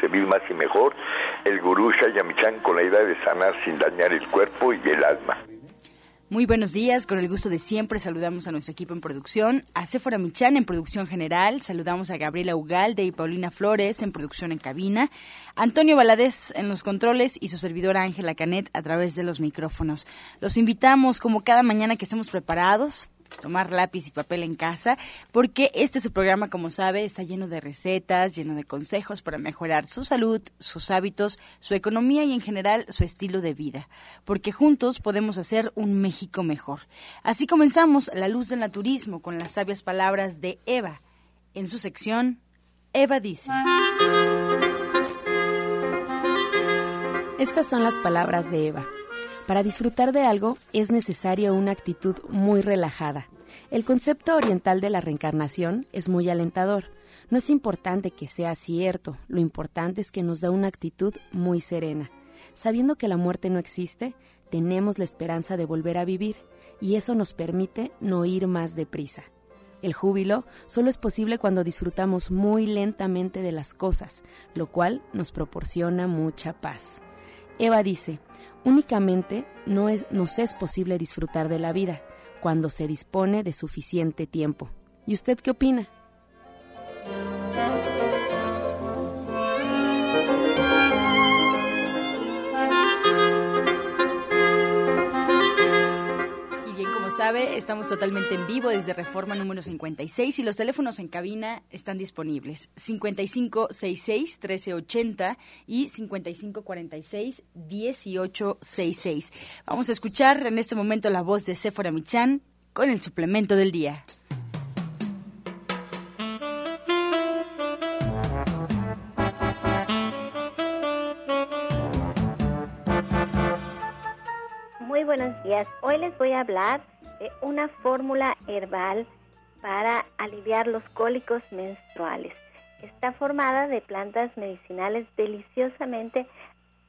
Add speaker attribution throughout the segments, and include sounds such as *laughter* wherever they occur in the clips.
Speaker 1: servir más y mejor, el gurú Shayamichan con la idea de sanar sin dañar el cuerpo y el alma.
Speaker 2: Muy buenos días, con el gusto de siempre saludamos a nuestro equipo en producción, a Sephora Michan en producción general, saludamos a Gabriela Ugalde y Paulina Flores en producción en cabina, Antonio Valadez en los controles y su servidora Ángela Canet a través de los micrófonos. Los invitamos como cada mañana que estemos preparados tomar lápiz y papel en casa, porque este su programa, como sabe, está lleno de recetas, lleno de consejos para mejorar su salud, sus hábitos, su economía y en general su estilo de vida, porque juntos podemos hacer un México mejor. Así comenzamos La Luz del Naturismo con las sabias palabras de Eva. En su sección, Eva dice.
Speaker 3: Estas son las palabras de Eva. Para disfrutar de algo es necesaria una actitud muy relajada. El concepto oriental de la reencarnación es muy alentador. No es importante que sea cierto, lo importante es que nos da una actitud muy serena. Sabiendo que la muerte no existe, tenemos la esperanza de volver a vivir y eso nos permite no ir más deprisa. El júbilo solo es posible cuando disfrutamos muy lentamente de las cosas, lo cual nos proporciona mucha paz. Eva dice, Únicamente no es, nos es posible disfrutar de la vida cuando se dispone de suficiente tiempo. ¿Y usted qué opina?
Speaker 2: Sabe, estamos totalmente en vivo desde Reforma número 56 y los teléfonos en cabina están disponibles. 5566-1380 y 5546-1866. Vamos a escuchar en este momento la voz de Sephora Michan con el suplemento del día.
Speaker 4: Muy buenos días. Hoy les voy a hablar una fórmula herbal para aliviar los cólicos menstruales. Está formada de plantas medicinales deliciosamente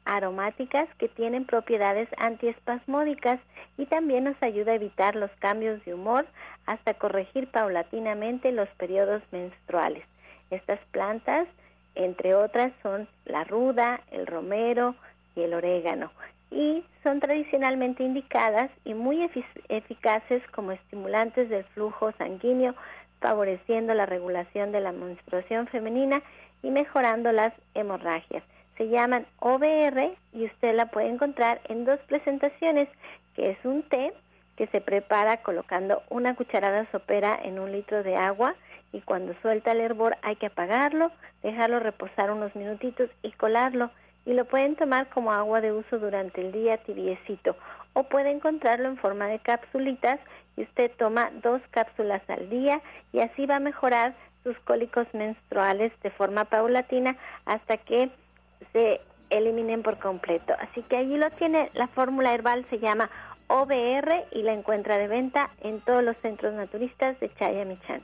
Speaker 4: aromáticas que tienen propiedades antiespasmódicas y también nos ayuda a evitar los cambios de humor hasta corregir paulatinamente los periodos menstruales. Estas plantas, entre otras, son la ruda, el romero y el orégano y son tradicionalmente indicadas y muy eficaces como estimulantes del flujo sanguíneo, favoreciendo la regulación de la menstruación femenina y mejorando las hemorragias. Se llaman OBR y usted la puede encontrar en dos presentaciones, que es un té que se prepara colocando una cucharada sopera en un litro de agua y cuando suelta el hervor hay que apagarlo, dejarlo reposar unos minutitos y colarlo y lo pueden tomar como agua de uso durante el día tibiecito o puede encontrarlo en forma de capsulitas y usted toma dos cápsulas al día y así va a mejorar sus cólicos menstruales de forma paulatina hasta que se eliminen por completo. Así que allí lo tiene, la fórmula herbal se llama OBR y la encuentra de venta en todos los centros naturistas de Chayamichán.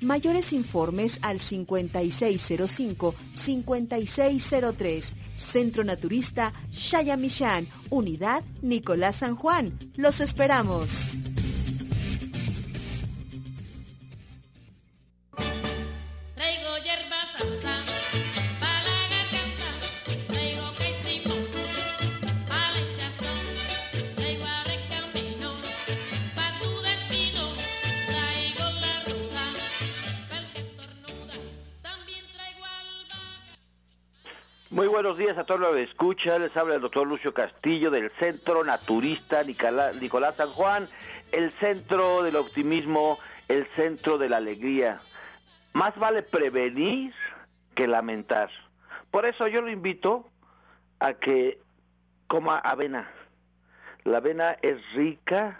Speaker 5: Mayores informes al 5605-5603. Centro Naturista Shayamishan, Unidad Nicolás San Juan. Los esperamos.
Speaker 6: Muy buenos días a todos los que escuchan. Les habla el doctor Lucio Castillo del Centro Naturista Nicolás San Juan, el centro del optimismo, el centro de la alegría. Más vale prevenir que lamentar. Por eso yo lo invito a que coma avena. La avena es rica,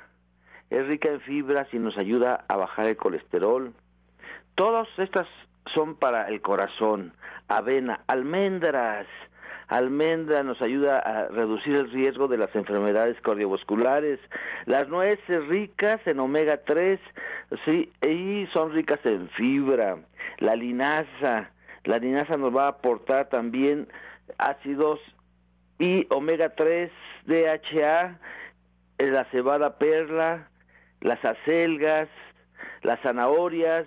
Speaker 6: es rica en fibras y nos ayuda a bajar el colesterol. Todas estas son para el corazón avena, almendras. Almendra nos ayuda a reducir el riesgo de las enfermedades cardiovasculares. Las nueces ricas en omega 3, sí, y son ricas en fibra. La linaza, la linaza nos va a aportar también ácidos y omega 3, DHA, la cebada perla, las acelgas, las zanahorias,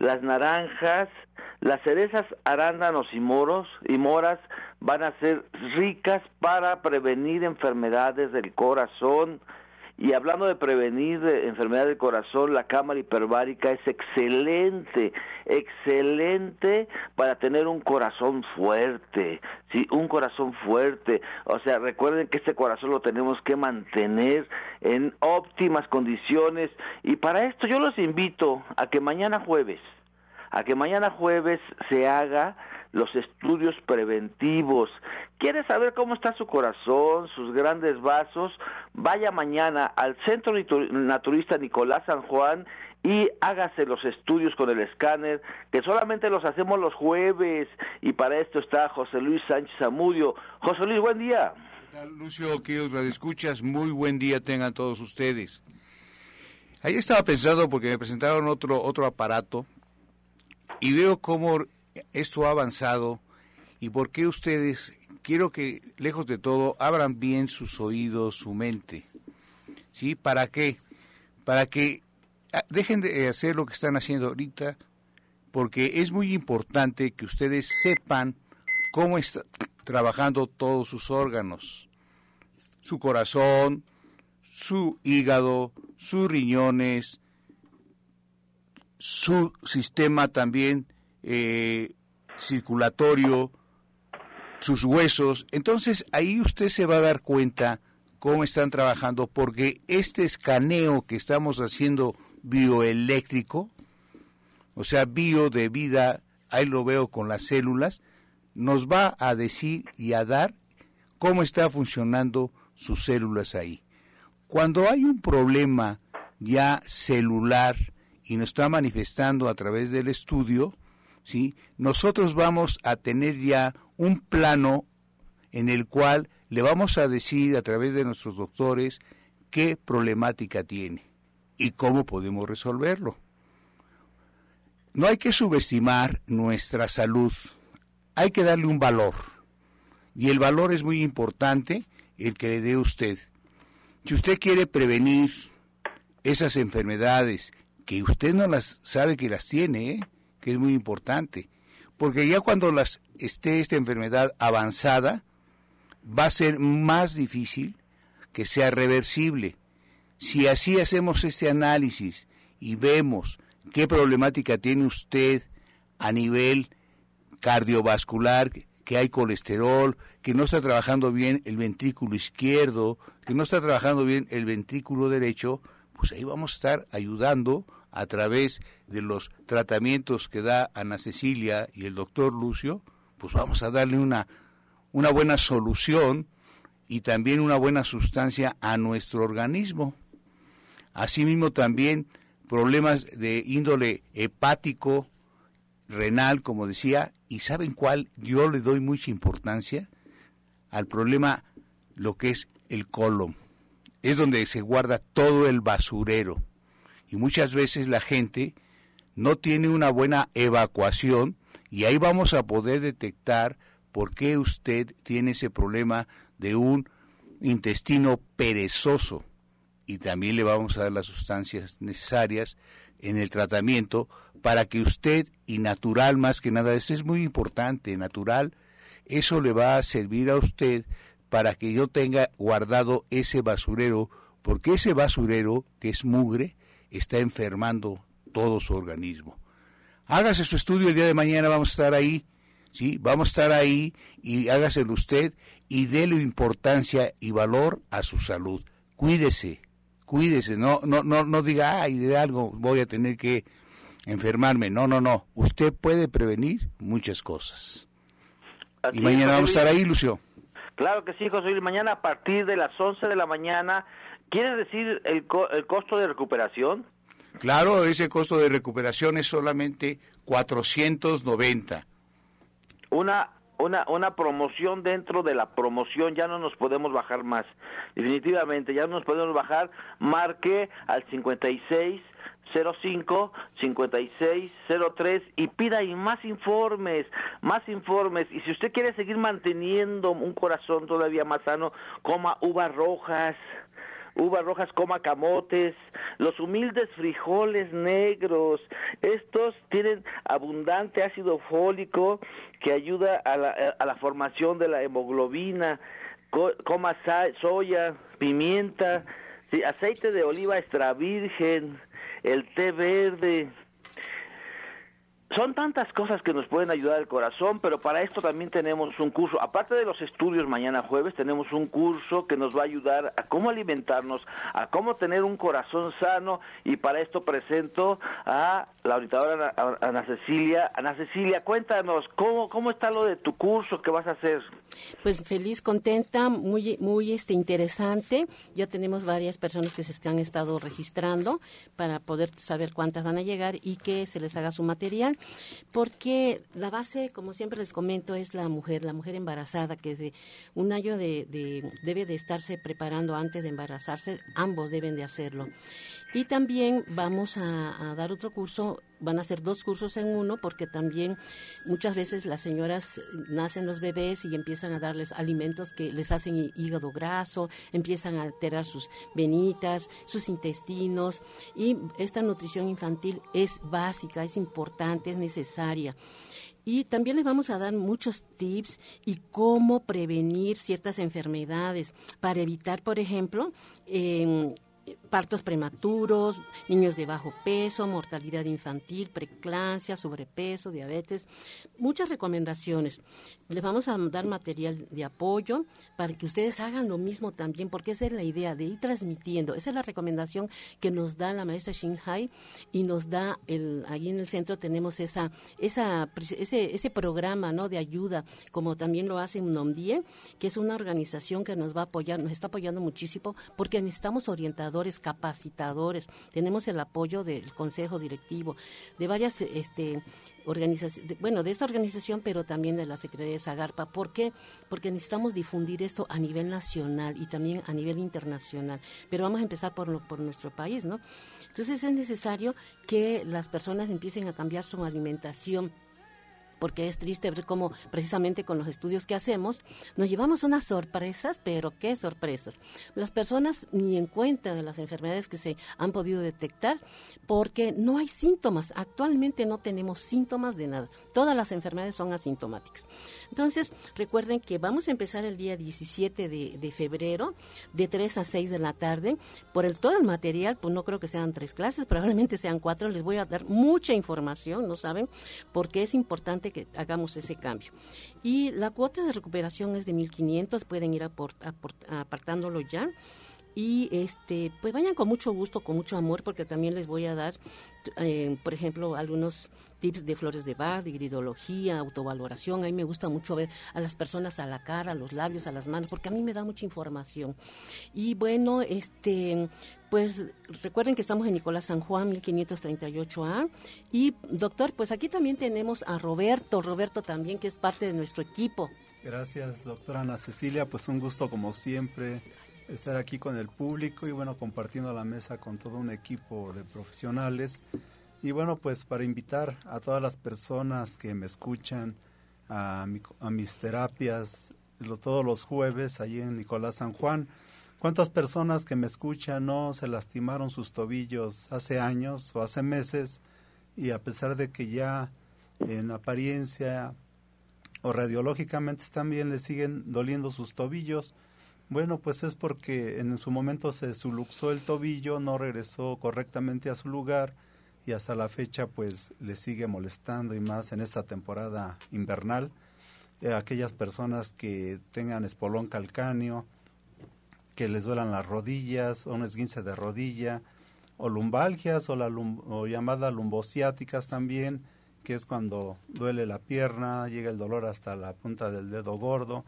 Speaker 6: las naranjas, las cerezas, arándanos y moros y moras van a ser ricas para prevenir enfermedades del corazón. Y hablando de prevenir enfermedades del corazón, la cámara hiperbárica es excelente, excelente para tener un corazón fuerte, sí, un corazón fuerte. O sea, recuerden que este corazón lo tenemos que mantener en óptimas condiciones. Y para esto yo los invito a que mañana jueves, a que mañana jueves se haga los estudios preventivos. ¿Quiere saber cómo está su corazón, sus grandes vasos? Vaya mañana al Centro Naturista Nicolás San Juan y hágase los estudios con el escáner, que solamente los hacemos los jueves, y para esto está José Luis Sánchez Zamudio. José Luis, buen día.
Speaker 7: Lucio, queridos escuchas, muy buen día tengan todos ustedes. Ahí estaba pensando porque me presentaron otro, otro aparato y veo cómo esto ha avanzado y por qué ustedes, quiero que lejos de todo, abran bien sus oídos, su mente. ¿Sí? ¿Para qué? Para que ah, dejen de hacer lo que están haciendo ahorita, porque es muy importante que ustedes sepan cómo están trabajando todos sus órganos, su corazón, su hígado, sus riñones, su sistema también eh, circulatorio, sus huesos. Entonces ahí usted se va a dar cuenta cómo están trabajando, porque este escaneo que estamos haciendo bioeléctrico, o sea, bio de vida, ahí lo veo con las células, nos va a decir y a dar cómo está funcionando sus células ahí. Cuando hay un problema ya celular, y nos está manifestando a través del estudio, ¿sí? nosotros vamos a tener ya un plano en el cual le vamos a decir a través de nuestros doctores qué problemática tiene y cómo podemos resolverlo. No hay que subestimar nuestra salud, hay que darle un valor. Y el valor es muy importante el que le dé usted. Si usted quiere prevenir esas enfermedades que usted no las sabe que las tiene, ¿eh? Que es muy importante, porque ya cuando las esté esta enfermedad avanzada, va a ser más difícil que sea reversible. Si así hacemos este análisis y vemos qué problemática tiene usted a nivel cardiovascular, que hay colesterol, que no está trabajando bien el ventrículo izquierdo, que no está trabajando bien el ventrículo derecho, pues ahí vamos a estar ayudando a través de los tratamientos que da Ana Cecilia y el doctor Lucio, pues vamos a darle una, una buena solución y también una buena sustancia a nuestro organismo. Asimismo también problemas de índole hepático, renal, como decía, y ¿saben cuál? Yo le doy mucha importancia al problema, lo que es el colon. Es donde se guarda todo el basurero. Y muchas veces la gente no tiene una buena evacuación y ahí vamos a poder detectar por qué usted tiene ese problema de un intestino perezoso. Y también le vamos a dar las sustancias necesarias en el tratamiento para que usted, y natural más que nada, esto es muy importante, natural, eso le va a servir a usted para que yo tenga guardado ese basurero, porque ese basurero, que es mugre, está enfermando todo su organismo. Hágase su estudio el día de mañana, vamos a estar ahí, ¿sí? Vamos a estar ahí y hágaselo usted y déle importancia y valor a su salud. Cuídese, cuídese, no, no, no, no diga, ay, de algo voy a tener que enfermarme. No, no, no. Usted puede prevenir muchas cosas. y mañana vamos a estar ahí, Lucio.
Speaker 6: Claro que sí, José Luis. Mañana a partir de las 11 de la mañana, ¿quiere decir el, el costo de recuperación?
Speaker 7: Claro, ese costo de recuperación es solamente 490.
Speaker 6: Una una, una promoción dentro de la promoción, ya no nos podemos bajar más. Definitivamente, ya no nos podemos bajar. Marque al 56 05 5603 y pida ahí más informes, más informes. Y si usted quiere seguir manteniendo un corazón todavía más sano, coma uvas rojas, uvas rojas, coma camotes, los humildes frijoles negros, estos tienen abundante ácido fólico que ayuda a la, a la formación de la hemoglobina, coma soya, pimienta, aceite de oliva extra virgen, el té verde, son tantas cosas que nos pueden ayudar al corazón, pero para esto también tenemos un curso. Aparte de los estudios mañana jueves, tenemos un curso que nos va a ayudar a cómo alimentarnos, a cómo tener un corazón sano y para esto presento a la auditadora Ana, Cecilia. Ana Cecilia, cuéntanos, ¿cómo, ¿cómo está lo de tu curso que vas a hacer?
Speaker 8: Pues feliz, contenta, muy, muy este, interesante. Ya tenemos varias personas que se han estado registrando para poder saber cuántas van a llegar y que se les haga su material porque la base, como siempre les comento, es la mujer, la mujer embarazada, que de un año de, debe de estarse preparando antes de embarazarse, ambos deben de hacerlo. Y también vamos a, dar otro curso, van a ser dos cursos en uno, porque también muchas veces las señoras nacen los bebés y empiezan a darles alimentos que les hacen hígado graso, empiezan a alterar sus venitas, sus intestinos, y esta nutrición infantil es básica, es importante, es necesaria. Y también les vamos a dar muchos tips y cómo prevenir ciertas enfermedades para evitar, por ejemplo, partos prematuros, niños de bajo peso, mortalidad infantil, preclancia, sobrepeso, diabetes, muchas recomendaciones. Les vamos a dar material de apoyo para que ustedes hagan lo mismo también, porque esa es la idea de ir transmitiendo. Esa es la recomendación que nos da la maestra Shinhai y nos da el ahí en el centro tenemos esa esa ese, ese programa, ¿no? de ayuda, como también lo hace Nomdie, que es una organización que nos va a apoyar, nos está apoyando muchísimo porque necesitamos orientadores, capacitadores. Tenemos el apoyo del consejo directivo, de varias este organizaciones, bueno, de esta organización, pero también de la Secretaría de Zagarpa. ¿Por qué? Porque necesitamos difundir esto a nivel nacional y también a nivel internacional. Pero vamos a empezar por, por nuestro país, ¿no? Entonces es necesario que las personas empiecen a cambiar su alimentación porque es triste ver cómo precisamente con los estudios que hacemos nos llevamos unas sorpresas, pero qué sorpresas. Las personas ni en cuenta de las enfermedades que se han podido detectar porque no hay síntomas. Actualmente no tenemos síntomas de nada. Todas las enfermedades son asintomáticas. Entonces, recuerden que vamos a empezar el día 17 de, febrero de 3 a 6 de la tarde. Por el todo el material, pues no creo que sean tres clases, probablemente sean cuatro. Les voy a dar mucha información, ¿no saben? Porque es importante que hagamos ese cambio. Y la cuota de recuperación es de 1.500, pueden ir apartándolo ya. Y este pues vayan con mucho gusto, con mucho amor, porque también les voy a dar, eh, por ejemplo, algunos tips de flores de bar, de gridología, autovaloración. A mí me gusta mucho ver a las personas a la cara, a los labios, a las manos, porque a mí me da mucha información. Y bueno, este pues recuerden que estamos en Nicolás San Juan, 1538A. Y doctor, pues aquí también tenemos a Roberto, Roberto también, que es parte de nuestro equipo.
Speaker 9: Gracias, doctora Ana Cecilia. Pues un gusto como siempre estar aquí con el público y bueno, compartiendo la mesa con todo un equipo de profesionales. Y bueno, pues para invitar a todas las personas que me escuchan a, mis terapias todos los jueves allí en Nicolás San Juan. ¿Cuántas personas que me escuchan no se lastimaron sus tobillos hace años o hace meses y a pesar de que ya en apariencia o radiológicamente también les siguen doliendo sus tobillos? Bueno, pues es porque en su momento se suluxó el tobillo, no regresó correctamente a su lugar y hasta la fecha pues le sigue molestando y más en esta temporada invernal. Eh, aquellas personas que tengan espolón calcáneo, que les duelan las rodillas o un esguince de rodilla o lumbalgias o, la o llamadas lumbociáticas también, que es cuando duele la pierna, llega el dolor hasta la punta del dedo gordo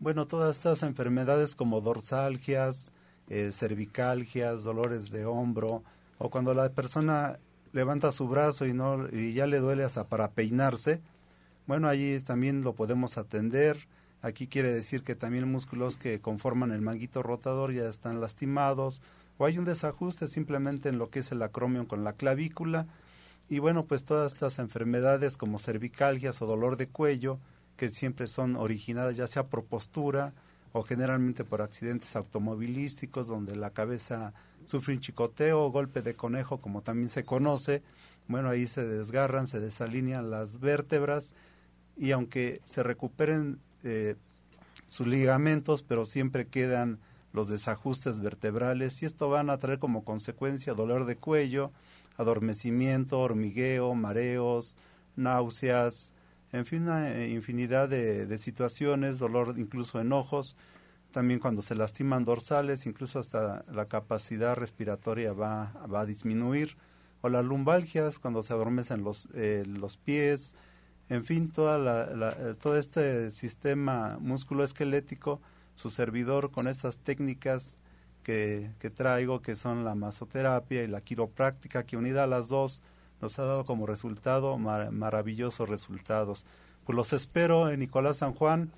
Speaker 9: bueno, todas estas enfermedades como dorsalgias, eh, cervicalgias, dolores de hombro, o cuando la persona levanta su brazo y, no, y ya le duele hasta para peinarse, bueno, allí también lo podemos atender. Aquí quiere decir que también músculos que conforman el manguito rotador ya están lastimados, o hay un desajuste simplemente en lo que es el acromion con la clavícula. Y bueno, pues todas estas enfermedades como cervicalgias o dolor de cuello, que siempre son originadas ya sea por postura o generalmente por accidentes automovilísticos donde la cabeza sufre un chicoteo o golpe de conejo como también se conoce, bueno ahí se desgarran, se desalinean las vértebras y aunque se recuperen eh, sus ligamentos, pero siempre quedan los desajustes vertebrales y esto van a traer como consecuencia dolor de cuello, adormecimiento, hormigueo, mareos, náuseas, en fin, una eh, infinidad de, situaciones, dolor, incluso enojos, también cuando se lastiman dorsales, incluso hasta la capacidad respiratoria va, va a disminuir, o las lumbalgias, cuando se adormecen los, eh, los pies, en fin, toda la, eh, todo este sistema musculoesquelético, su servidor con estas técnicas que, que traigo, que son la masoterapia y la quiropráctica, que unida a las dos, nos ha dado como resultado maravillosos resultados. Pues los espero en Nicolás San Juan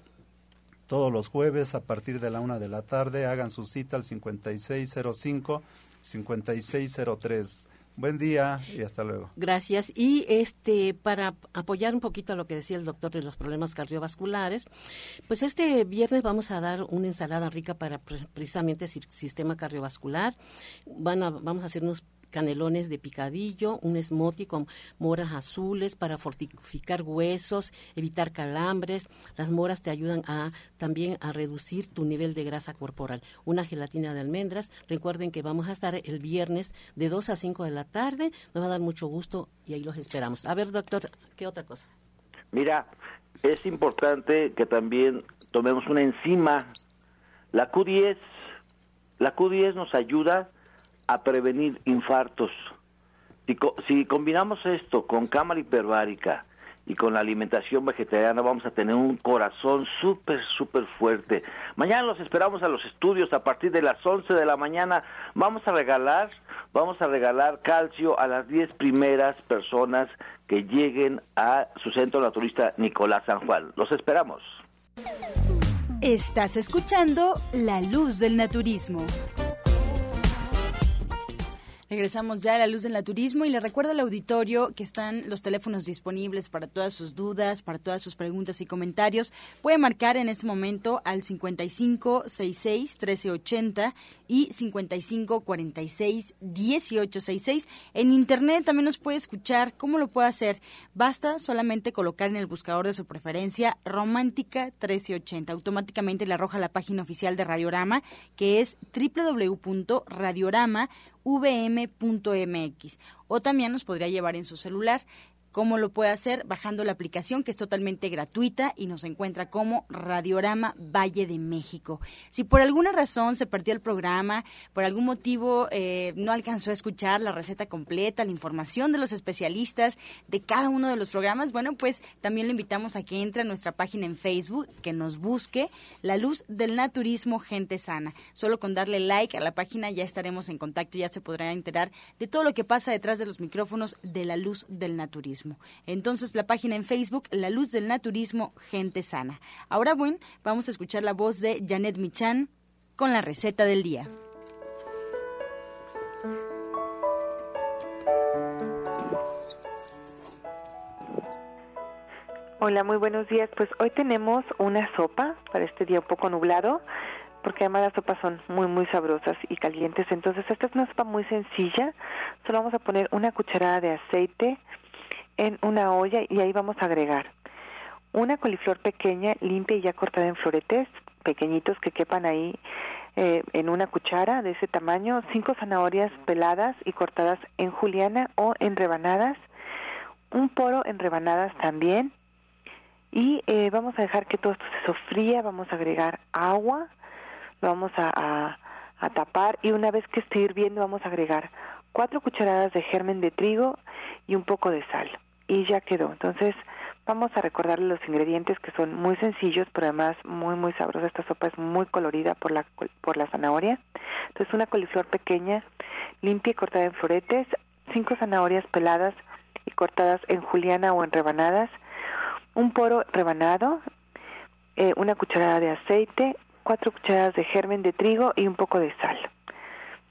Speaker 9: todos los jueves a partir de la una de la tarde. Hagan su cita al 5605-5603. Buen día y hasta luego.
Speaker 8: Gracias. Y este para apoyar un poquito a lo que decía el doctor de los problemas cardiovasculares, pues este viernes vamos a dar una ensalada rica para precisamente el sistema cardiovascular. Van a, vamos a hacer unos canelones de picadillo, un smoothie con moras azules para fortificar huesos, evitar calambres. Las moras te ayudan a también a reducir tu nivel de grasa corporal. Una gelatina de almendras. Recuerden que vamos a estar el viernes de 2 a 5 de la tarde. Nos va a dar mucho gusto y ahí los esperamos. A ver, doctor, ¿qué otra cosa?
Speaker 6: Mira, es importante que también tomemos una enzima. La Q10, la Q10 nos ayuda a prevenir infartos. Si, combinamos esto con cámara hiperbárica y con la alimentación vegetariana, vamos a tener un corazón súper, súper fuerte. Mañana los esperamos a los estudios a partir de las 11 de la mañana. Vamos a regalar, vamos a regalar calcio a las 10 primeras personas que lleguen a su centro naturista Nicolás San Juan. Los esperamos.
Speaker 2: Estás escuchando La Luz del Naturismo. Regresamos ya a la luz del naturismo y le recuerdo al auditorio que están los teléfonos disponibles para todas sus dudas, para todas sus preguntas y comentarios. Puede marcar en este momento al 5566 1380 y 5546 1866. En internet también nos puede escuchar. ¿Cómo lo puede hacer? Basta solamente colocar en el buscador de su preferencia Romántica 1380. Automáticamente le arroja la página oficial de Radiorama que es www.radiorama.com vm.mx o también nos podría llevar en su celular ¿Cómo lo puede hacer? Bajando la aplicación que es totalmente gratuita y nos encuentra como Radiorama Valle de México. Si por alguna razón se perdió el programa, por algún motivo eh, no alcanzó a escuchar la receta completa, la información de los especialistas de cada uno de los programas, bueno, pues también lo invitamos a que entre a nuestra página en Facebook, que nos busque La Luz del Naturismo Gente Sana. Solo con darle like a la página ya estaremos en contacto, ya se podrá enterar de todo lo que pasa detrás de los micrófonos de La Luz del Naturismo. Entonces, la página en Facebook, La Luz del Naturismo, Gente Sana. Ahora, bueno, vamos a escuchar la voz de Janet Michan con la receta del día.
Speaker 10: Hola, muy buenos días. Pues hoy tenemos una sopa para este día un poco nublado, porque además las sopas son muy, muy sabrosas y calientes. Entonces, esta es una sopa muy sencilla. Solo vamos a poner una cucharada de aceite, en una olla y ahí vamos a agregar una coliflor pequeña, limpia y ya cortada en floretes pequeñitos que quepan ahí eh, en una cuchara de ese tamaño, cinco zanahorias peladas y cortadas en juliana o en rebanadas, un poro en rebanadas también y eh, vamos a dejar que todo esto se sofría, vamos a agregar agua, lo vamos a, a tapar y una vez que esté hirviendo vamos a agregar cuatro cucharadas de germen de trigo y un poco de sal y ya quedó. Entonces vamos a recordarle los ingredientes que son muy sencillos, pero además muy muy sabrosos. Esta sopa es muy colorida por la por la zanahoria. Entonces una coliflor pequeña, limpia y cortada en floretes, cinco zanahorias peladas y cortadas en juliana o en rebanadas, un poro rebanado, eh, una cucharada de aceite, cuatro cucharadas de germen de trigo y un poco de sal.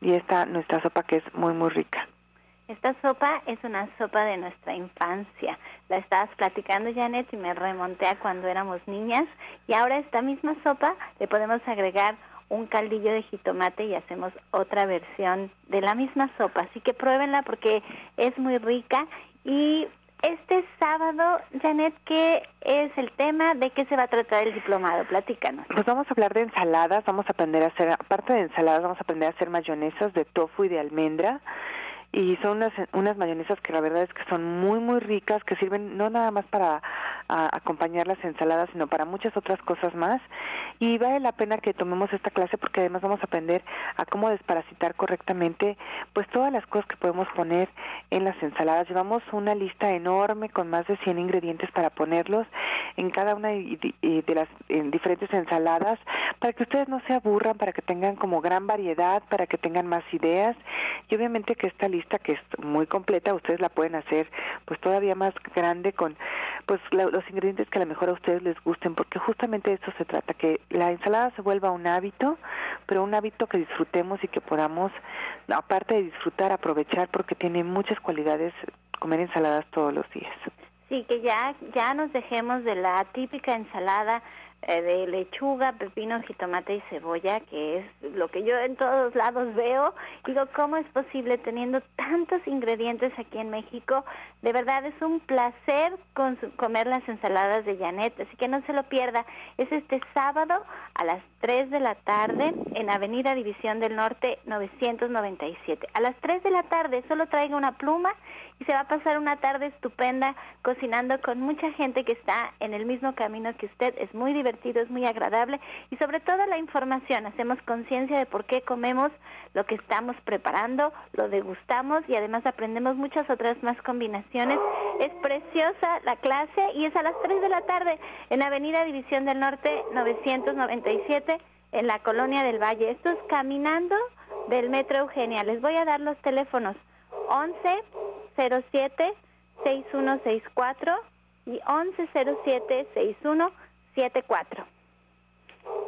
Speaker 10: Y esta nuestra sopa que es muy muy rica.
Speaker 4: Esta sopa es una sopa de nuestra infancia. La estabas platicando, Janet, y me remonté a cuando éramos niñas. Y ahora esta misma sopa le podemos agregar un caldillo de jitomate y hacemos otra versión de la misma sopa. Así que pruébenla porque es muy rica. Y este sábado, Janet, ¿qué es el tema? ¿De qué se va a tratar el diplomado? Platícanos.
Speaker 10: Pues vamos a hablar de ensaladas. Vamos a aprender a hacer, aparte de ensaladas, vamos a aprender a hacer mayonesas de tofu y de almendra y son unas, unas mayonesas que la verdad es que son muy muy ricas que sirven no nada más para acompañar las ensaladas sino para muchas otras cosas más. Y vale la pena que tomemos esta clase porque además vamos a aprender a cómo desparasitar correctamente pues todas las cosas que podemos poner en las ensaladas. Llevamos una lista enorme con más de 100 ingredientes para ponerlos en cada una de las diferentes ensaladas para que ustedes no se aburran para que tengan como gran variedad para que tengan más ideas. Y obviamente que esta lista que es muy completa, ustedes la pueden hacer pues todavía más grande con pues los ingredientes que a lo mejor a ustedes les gusten, porque justamente de eso se trata, que la ensalada se vuelva un hábito, pero un hábito que disfrutemos y que podamos, aparte de disfrutar, aprovechar, porque tiene muchas cualidades comer ensaladas todos los días.
Speaker 4: Sí, que ya, ya nos dejemos de la típica ensalada eh, de lechuga, pepino, jitomate y cebolla, que es lo que yo en todos lados veo. Digo, ¿cómo es posible teniendo tantos ingredientes aquí en México? De verdad es un placer comer las ensaladas de Janet, así que no se lo pierda. Es este sábado a las 3 de la tarde en Avenida División del Norte 997. A las 3 de la tarde solo traiga una pluma y se va a pasar una tarde estupenda cocinando con mucha gente que está en el mismo camino que usted. Es muy divertido, es muy agradable y sobre todo la información. Hacemos conciencia de por qué comemos lo que estamos preparando, lo degustamos y además aprendemos muchas otras más combinaciones. Es preciosa la clase y es a las 3 de la tarde en Avenida División del Norte 997 en la Colonia del Valle. Esto es caminando del Metro Eugenia. Les voy a dar los teléfonos 11 07 6164 y 1107 6174.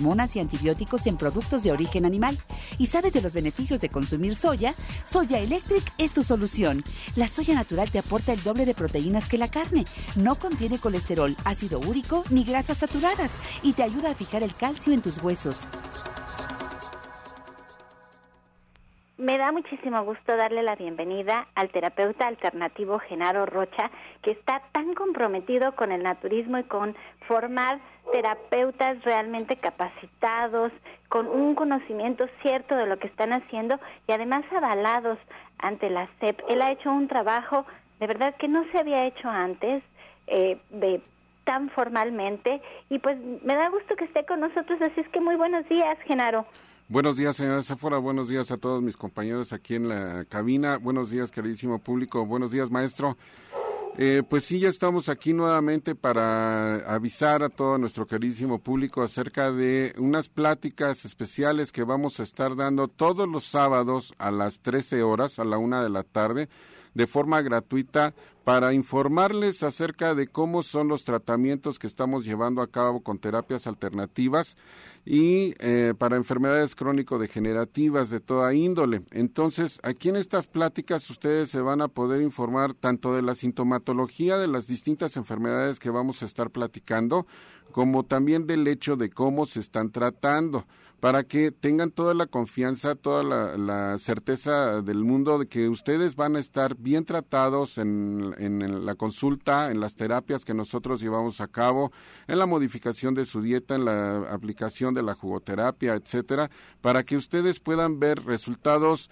Speaker 11: y antibióticos en productos de origen animal y sabes de los beneficios de consumir soya, Soya Electric es tu solución. La soya natural te aporta el doble de proteínas que la carne, no contiene colesterol, ácido úrico ni grasas saturadas y te ayuda a fijar el calcio en tus huesos.
Speaker 4: Me da muchísimo gusto darle la bienvenida al terapeuta alternativo Genaro Rocha, que está tan comprometido con el naturismo y con formar terapeutas realmente capacitados, con un conocimiento cierto de lo que están haciendo y además avalados ante la SEP. Él ha hecho un trabajo de verdad que no se había hecho antes, eh, de tan formalmente, y pues me da gusto que esté con nosotros, así es que muy buenos días, Genaro.
Speaker 12: Buenos días, señora Sephora. Buenos días a todos mis compañeros aquí en la cabina. Buenos días, queridísimo público. Buenos días, maestro. Eh, pues sí, ya estamos aquí nuevamente para avisar a todo nuestro queridísimo público acerca de unas pláticas especiales que vamos a estar dando todos los sábados a las 13 horas, a la una de la tarde de forma gratuita para informarles acerca de cómo son los tratamientos que estamos llevando a cabo con terapias alternativas y eh, para enfermedades crónico-degenerativas de toda índole. Entonces, aquí en estas pláticas ustedes se van a poder informar tanto de la sintomatología de las distintas enfermedades que vamos a estar platicando, como también del hecho de cómo se están tratando para que tengan toda la confianza, toda la, certeza del mundo de que ustedes van a estar bien tratados en, en, la consulta, en las terapias que nosotros llevamos a cabo, en la modificación de su dieta, en la aplicación de la jugoterapia, etcétera, para que ustedes puedan ver resultados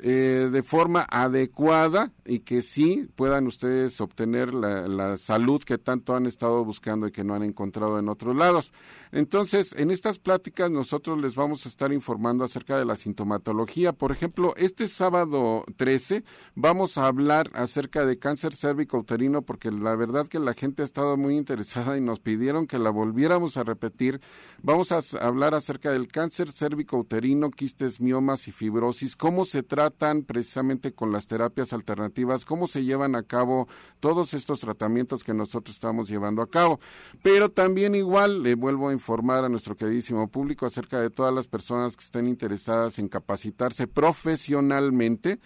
Speaker 12: eh, de forma adecuada y que sí puedan ustedes obtener la, la, salud que tanto han estado buscando y que no han encontrado en otros lados. Entonces, en estas pláticas nosotros les vamos a estar informando acerca de la sintomatología. Por ejemplo, este sábado 13 vamos a hablar acerca de cáncer cérvico-uterino porque la verdad que la gente ha estado muy interesada y nos pidieron que la volviéramos a repetir. Vamos a hablar acerca del cáncer cérvico-uterino, quistes, miomas y fibrosis, cómo se trata tratan precisamente con las terapias alternativas, cómo se llevan a cabo todos estos tratamientos que nosotros estamos llevando a cabo. Pero también igual le vuelvo a informar a nuestro queridísimo público acerca de todas las personas que estén interesadas en capacitarse profesionalmente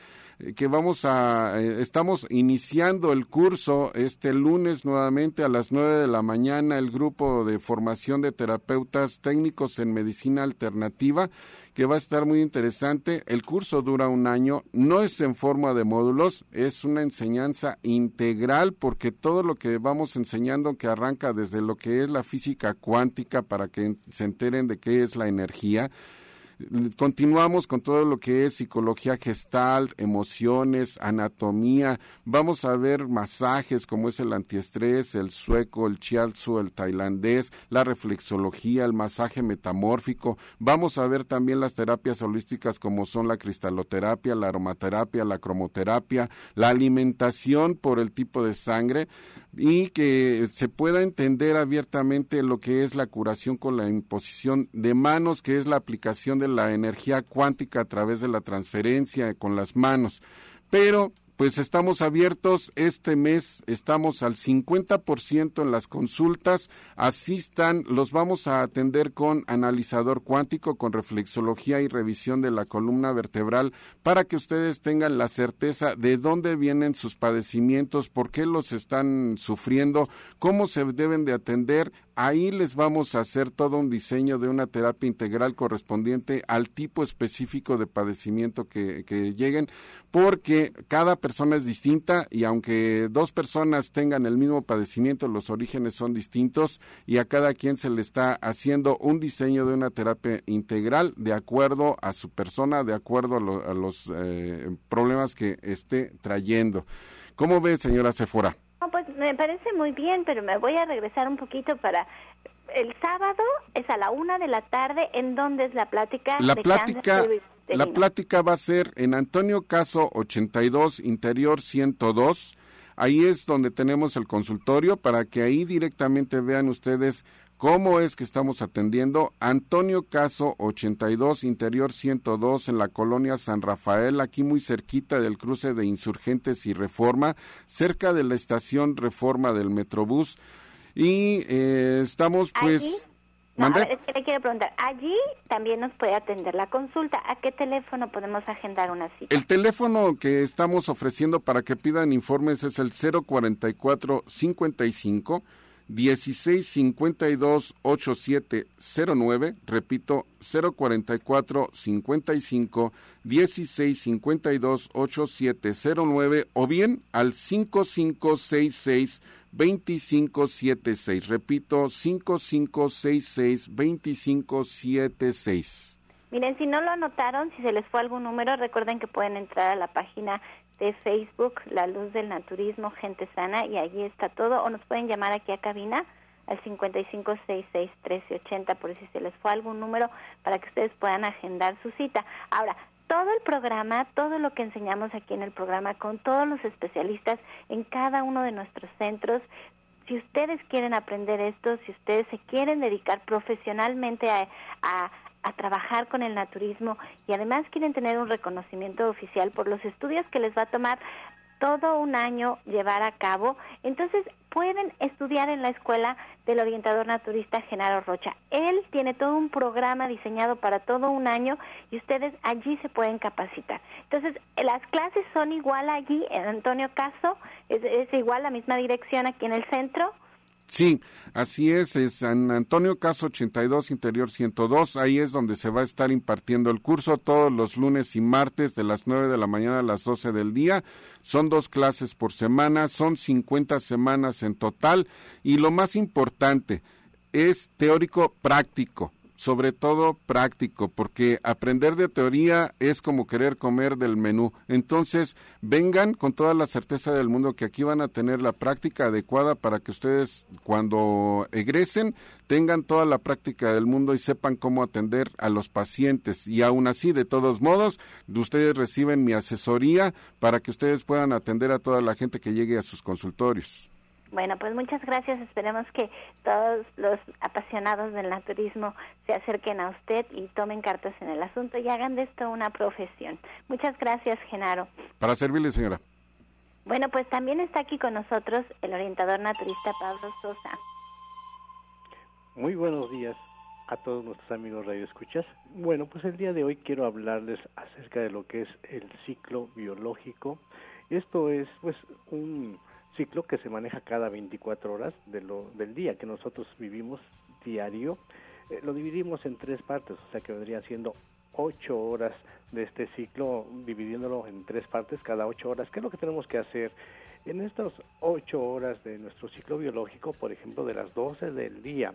Speaker 12: que vamos a, eh, estamos iniciando el curso este lunes nuevamente a las nueve de la mañana, el grupo de formación de terapeutas técnicos en medicina alternativa, que va a estar muy interesante. El curso dura un año, no es en forma de módulos, es una enseñanza integral porque todo lo que vamos enseñando que arranca desde lo que es la física cuántica para que se enteren de qué es la energía, Continuamos con todo lo que es psicología gestal, emociones, anatomía. Vamos a ver masajes como es el antiestrés, el sueco, el chialzo, el tailandés, la reflexología, el masaje metamórfico. Vamos a ver también las terapias holísticas como son la cristaloterapia, la aromaterapia, la cromoterapia, la alimentación por el tipo de sangre y que se pueda entender abiertamente lo que es la curación con la imposición de manos, que es la aplicación de la energía cuántica a través de la transferencia con las manos. Pero pues estamos abiertos este mes, estamos al 50% en las consultas, asistan, los vamos a atender con analizador cuántico, con reflexología y revisión de la columna vertebral para que ustedes tengan la certeza de dónde vienen sus padecimientos, por qué los están sufriendo, cómo se deben de atender. Ahí les vamos a hacer todo un diseño de una terapia integral correspondiente al tipo específico de padecimiento que, lleguen, porque cada persona es distinta y aunque dos personas tengan el mismo padecimiento, los orígenes son distintos y a cada quien se le está haciendo un diseño de una terapia integral de acuerdo a su persona, de acuerdo a, los eh, problemas que esté trayendo. ¿Cómo ve, señora Sephora?
Speaker 4: Pues me parece muy bien, pero me voy a regresar un poquito para el sábado es a la una de la tarde. ¿En dónde es la plática?
Speaker 12: La plática, la plática va a ser en Antonio Caso 82, Interior 102. Ahí es donde tenemos el consultorio para que ahí directamente vean ustedes ¿Cómo es que estamos atendiendo? Antonio Caso 82, Interior 102, en la colonia San Rafael, aquí muy cerquita del cruce de Insurgentes y Reforma, cerca de la estación Reforma del Metrobús. Y eh, estamos pues...
Speaker 4: No, es que le quiero preguntar, allí también nos puede atender la consulta. ¿A qué teléfono podemos agendar una cita?
Speaker 12: El teléfono que estamos ofreciendo para que pidan informes es el 044 55 1652 8709, repito, 044 55 1652 8709 o bien al 5566 2576. Repito, 5566 2576.
Speaker 4: Miren, si no lo anotaron, si se les fue algún número, recuerden que pueden entrar a la página de Facebook, La Luz del Naturismo, Gente Sana, y allí está todo. O nos pueden llamar aquí a cabina al 5566-1380 por si se les fue algún número para que ustedes puedan agendar su cita. Ahora, todo el programa, todo lo que enseñamos aquí en el programa con todos los especialistas en cada uno de nuestros centros, si ustedes quieren aprender esto, si ustedes se quieren dedicar profesionalmente a, a, a trabajar con el naturismo y además quieren tener un reconocimiento oficial por los estudios que les va a tomar todo un año llevar a cabo, entonces pueden estudiar en la escuela del orientador naturista Genaro Rocha. Él tiene todo un programa diseñado para todo un año y ustedes allí se pueden capacitar. Entonces, las clases son igual allí en Antonio Caso, es, es igual la misma dirección aquí en el centro
Speaker 12: Sí, así es, es San Antonio Caso 82, Interior 102, ahí es donde se va a estar impartiendo el curso todos los lunes y martes de las 9 de la mañana a las 12 del día. Son dos clases por semana, son 50 semanas en total y lo más importante es teórico práctico sobre todo práctico, porque aprender de teoría es como querer comer del menú. Entonces, vengan con toda la certeza del mundo que aquí van a tener la práctica adecuada para que ustedes cuando egresen tengan toda la práctica del mundo y sepan cómo atender a los pacientes. Y aún así, de todos modos, ustedes reciben mi asesoría para que ustedes puedan atender a toda la gente que llegue a sus consultorios.
Speaker 4: Bueno, pues muchas gracias. Esperemos que todos los apasionados del naturismo se acerquen a usted y tomen cartas en el asunto y hagan de esto una profesión. Muchas gracias, Genaro.
Speaker 12: Para servirle, señora.
Speaker 4: Bueno, pues también está aquí con nosotros el orientador naturista Pablo Sosa.
Speaker 13: Muy buenos días a todos nuestros amigos Radio Escuchas. Bueno, pues el día de hoy quiero hablarles acerca de lo que es el ciclo biológico. Esto es pues un ciclo que se maneja cada 24 horas de lo, del día que nosotros vivimos diario. Eh, lo dividimos en tres partes, o sea que vendrían siendo ocho horas de este ciclo, dividiéndolo en tres partes cada ocho horas. ¿Qué es lo que tenemos que hacer? En estas ocho horas de nuestro ciclo biológico, por ejemplo, de las 12 del día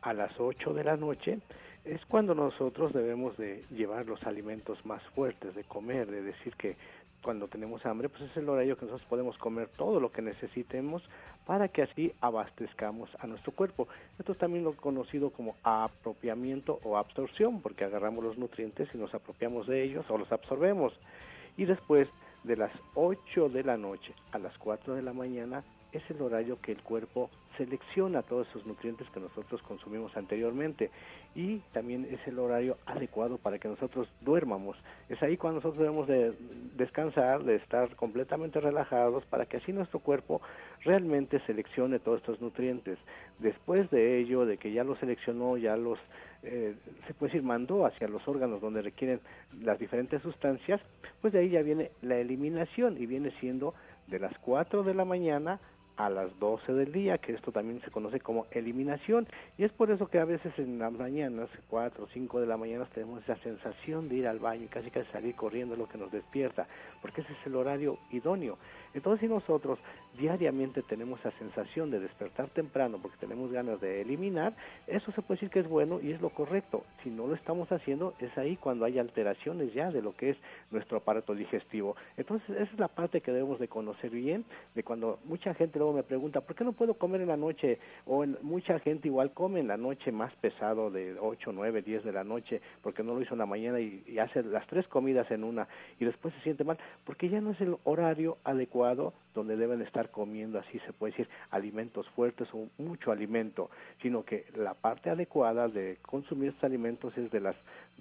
Speaker 13: a las 8 de la noche, es cuando nosotros debemos de llevar los alimentos más fuertes, de comer, de decir que cuando tenemos hambre, pues es el horario que nosotros podemos comer todo lo que necesitemos para que así abastezcamos a nuestro cuerpo. Esto es también lo conocido como apropiamiento o absorción, porque agarramos los nutrientes y nos apropiamos de ellos o los absorbemos. Y después de las 8 de la noche a las 4 de la mañana es el horario que el cuerpo selecciona todos esos nutrientes que nosotros consumimos anteriormente y también es el horario adecuado para que nosotros duermamos. Es ahí cuando nosotros debemos de descansar, de estar completamente relajados para que así nuestro cuerpo realmente seleccione todos estos nutrientes. Después de ello, de que ya los seleccionó, ya los eh, se puede decir mandó hacia los órganos donde requieren las diferentes sustancias, pues de ahí ya viene la eliminación y viene siendo de las 4 de la mañana a las 12 del día, que esto también se conoce como eliminación. Y es por eso que a veces en las mañanas, 4 o 5 de la mañana, tenemos esa sensación de ir al baño y casi casi salir corriendo lo que nos despierta, porque ese es el horario idóneo. Entonces, si nosotros diariamente tenemos esa sensación de despertar temprano porque tenemos ganas de eliminar, eso se puede decir que es bueno y es lo correcto. Si no lo estamos haciendo, es ahí cuando hay alteraciones ya de lo que es nuestro aparato digestivo. Entonces, esa es la parte que debemos de conocer bien, de cuando mucha gente luego me pregunta, ¿por qué no puedo comer en la noche? O mucha gente igual come en la noche más pesado de 8, 9, 10 de la noche porque no lo hizo en la mañana y hace las tres comidas en una y después se siente mal porque ya no es el horario adecuado donde deben estar comiendo, así se puede decir, alimentos fuertes o mucho alimento, sino que la parte adecuada de consumir estos alimentos es de las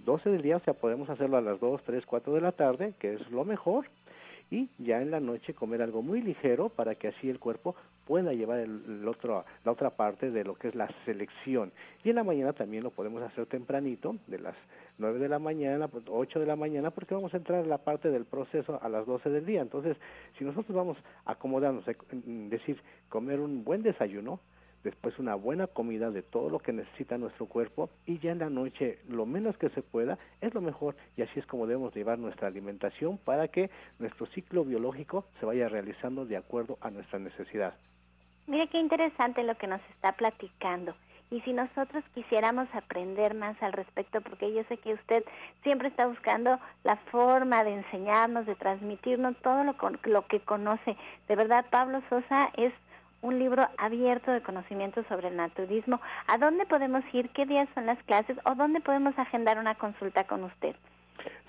Speaker 13: 12 del día, o sea, podemos hacerlo a las 2, 3, 4 de la tarde, que es lo mejor, y ya en la noche comer algo muy ligero para que así el cuerpo pueda llevar el, otro, la otra parte de lo que es la selección. Y en la mañana también lo podemos hacer tempranito, de las 9 de la mañana, 8 pues, de la mañana, porque vamos a entrar en la parte del proceso a las 12 del día. Entonces, si nosotros vamos acomodándonos, es decir, comer un buen desayuno, después una buena comida de todo lo que necesita nuestro cuerpo y ya en la noche lo menos que se pueda es lo mejor y así es como debemos llevar nuestra alimentación para que nuestro ciclo biológico se vaya realizando de acuerdo a nuestra necesidad.
Speaker 4: Mire qué interesante lo que nos está platicando. Y si nosotros quisiéramos aprender más al respecto, porque yo sé que usted siempre está buscando la forma de enseñarnos, de transmitirnos todo lo, lo que conoce. De verdad, Pablo Sosa es un libro abierto de conocimientos sobre el naturismo. ¿A dónde podemos ir? ¿Qué días son las clases? ¿O dónde podemos agendar una consulta con usted?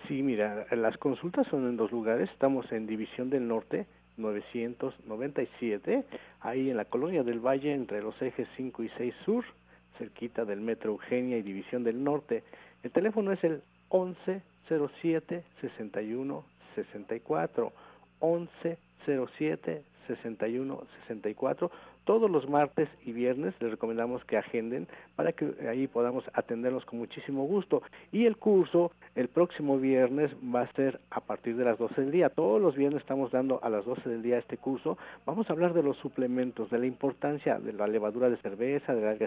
Speaker 13: Sí, mira, las consultas son en dos lugares. Estamos en División del Norte, 997, ahí en la Colonia del Valle, entre los ejes 5 y 6 Sur, cerquita del Metro Eugenia y División del Norte. El teléfono es el 1107 61 64 1107 61 64 todos los martes y viernes les recomendamos que agenden para que ahí podamos atenderlos con muchísimo gusto. Y el curso el próximo viernes va a ser a partir de las 12 del día. Todos los viernes estamos dando a las 12 del día este curso. Vamos a hablar de los suplementos, de la importancia de la levadura de cerveza, de la alga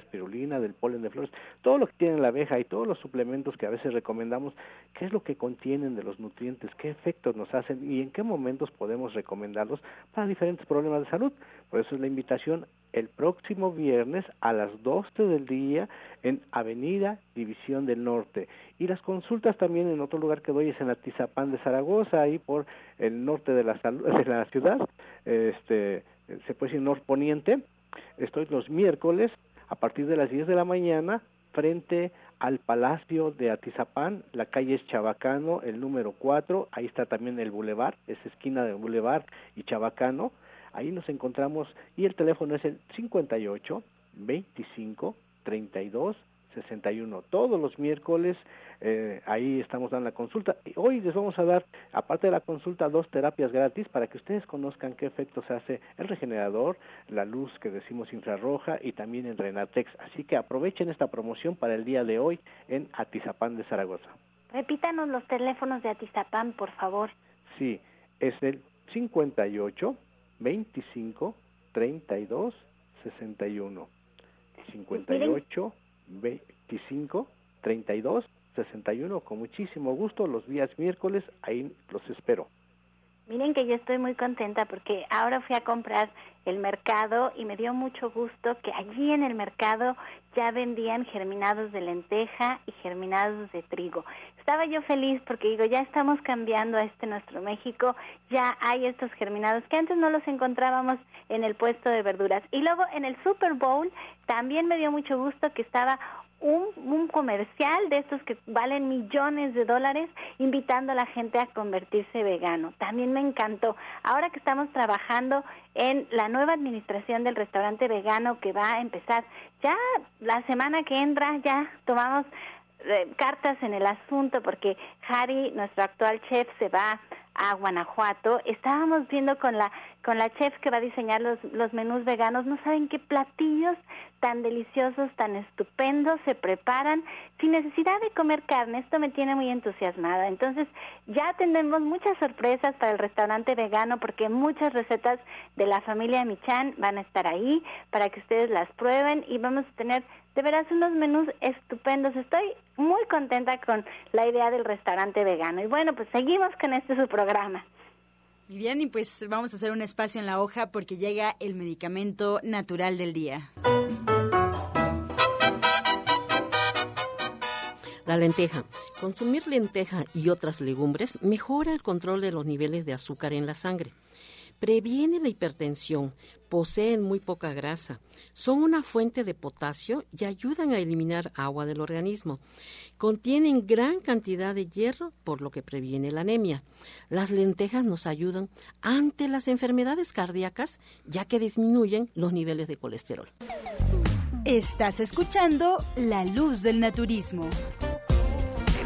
Speaker 13: del polen de flores, todo lo que tiene la abeja y todos los suplementos que a veces recomendamos, qué es lo que contienen de los nutrientes, qué efectos nos hacen y en qué momentos podemos recomendarlos para diferentes problemas de salud. Por eso es la invitación el próximo viernes a las 12 del día en Avenida División del Norte. Y las consultas también en otro lugar que doy es en Atizapán de Zaragoza, ahí por el norte de la, de la ciudad, este, se puede decir norponiente. Estoy los miércoles a partir de las 10 de la mañana frente al Palacio de Atizapán, la calle es Chabacano, el número 4, ahí está también el bulevar, es esquina del bulevar y Chabacano, Ahí nos encontramos y el teléfono es el 58 25 32 61. Todos los miércoles eh, ahí estamos dando la consulta. Y hoy les vamos a dar, aparte de la consulta, dos terapias gratis para que ustedes conozcan qué efectos hace el regenerador, la luz que decimos infrarroja y también el Renatex. Así que aprovechen esta promoción para el día de hoy en Atizapán de Zaragoza.
Speaker 4: Repítanos los teléfonos de Atizapán, por favor.
Speaker 13: Sí, es el 58 25 32 61 58 25 32 61 con muchísimo gusto los días miércoles ahí los espero
Speaker 4: Miren que yo estoy muy contenta porque ahora fui a comprar el mercado y me dio mucho gusto que allí en el mercado ya vendían germinados de lenteja y germinados de trigo. Estaba yo feliz porque digo, ya estamos cambiando a este nuestro México, ya hay estos germinados que antes no los encontrábamos en el puesto de verduras. Y luego en el Super Bowl también me dio mucho gusto que estaba un, comercial de estos que valen millones de dólares invitando a la gente a convertirse vegano. También me encantó. Ahora que estamos trabajando en la nueva administración del restaurante vegano que va a empezar, ya la semana que entra ya tomamos eh, cartas en el asunto porque Harry, nuestro actual chef, se va a Guanajuato. Estábamos viendo con la con la chef que va a diseñar los, los menús veganos, no saben qué platillos tan deliciosos, tan estupendos se preparan sin necesidad de comer carne. Esto me tiene muy entusiasmada. Entonces, ya tendremos muchas sorpresas para el restaurante vegano porque muchas recetas de la familia Michan van a estar ahí para que ustedes las prueben y vamos a tener de veras unos menús estupendos. Estoy muy contenta con la idea del restaurante vegano. Y bueno, pues seguimos con este su programa.
Speaker 2: Muy bien, y pues vamos a hacer un espacio en la hoja porque llega el medicamento natural del día.
Speaker 8: La lenteja. Consumir lenteja y otras legumbres mejora el control de los niveles de azúcar en la sangre. Previene la hipertensión, poseen muy poca grasa, son una fuente de potasio y ayudan a eliminar agua del organismo. Contienen gran cantidad de hierro, por lo que previene la anemia. Las lentejas nos ayudan ante las enfermedades cardíacas, ya que disminuyen los niveles de colesterol.
Speaker 2: Estás escuchando La Luz del Naturismo.